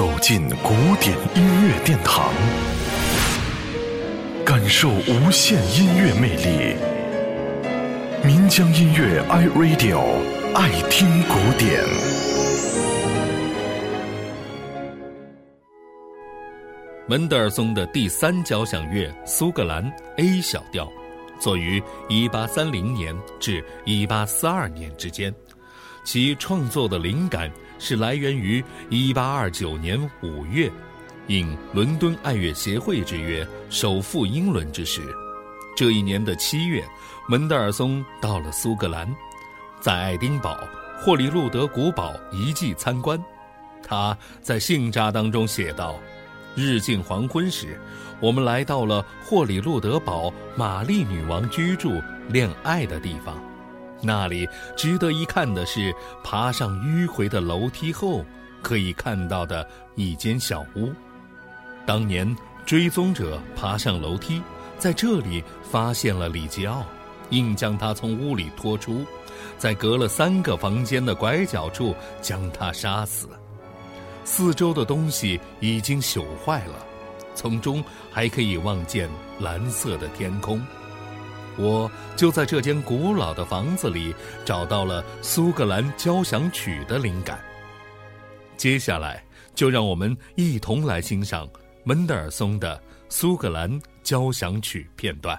走进古典音乐殿堂，感受无限音乐魅力。民江音乐 iRadio 爱听古典。门德尔松的第三交响乐苏格兰 A 小调，作于1830年至1842年之间。其创作的灵感是来源于1829年5月，应伦敦爱乐协会之约，首赴英伦之时。这一年的七月，门德尔松到了苏格兰，在爱丁堡霍里路德古堡遗迹参观。他在信札当中写道：“日近黄昏时，我们来到了霍里路德堡玛丽女王居住、恋爱的地方。”那里值得一看的是，爬上迂回的楼梯后可以看到的一间小屋。当年追踪者爬上楼梯，在这里发现了里吉奥，硬将他从屋里拖出，在隔了三个房间的拐角处将他杀死。四周的东西已经朽坏了，从中还可以望见蓝色的天空。我就在这间古老的房子里找到了苏格兰交响曲的灵感。接下来，就让我们一同来欣赏门德尔松的苏格兰交响曲片段。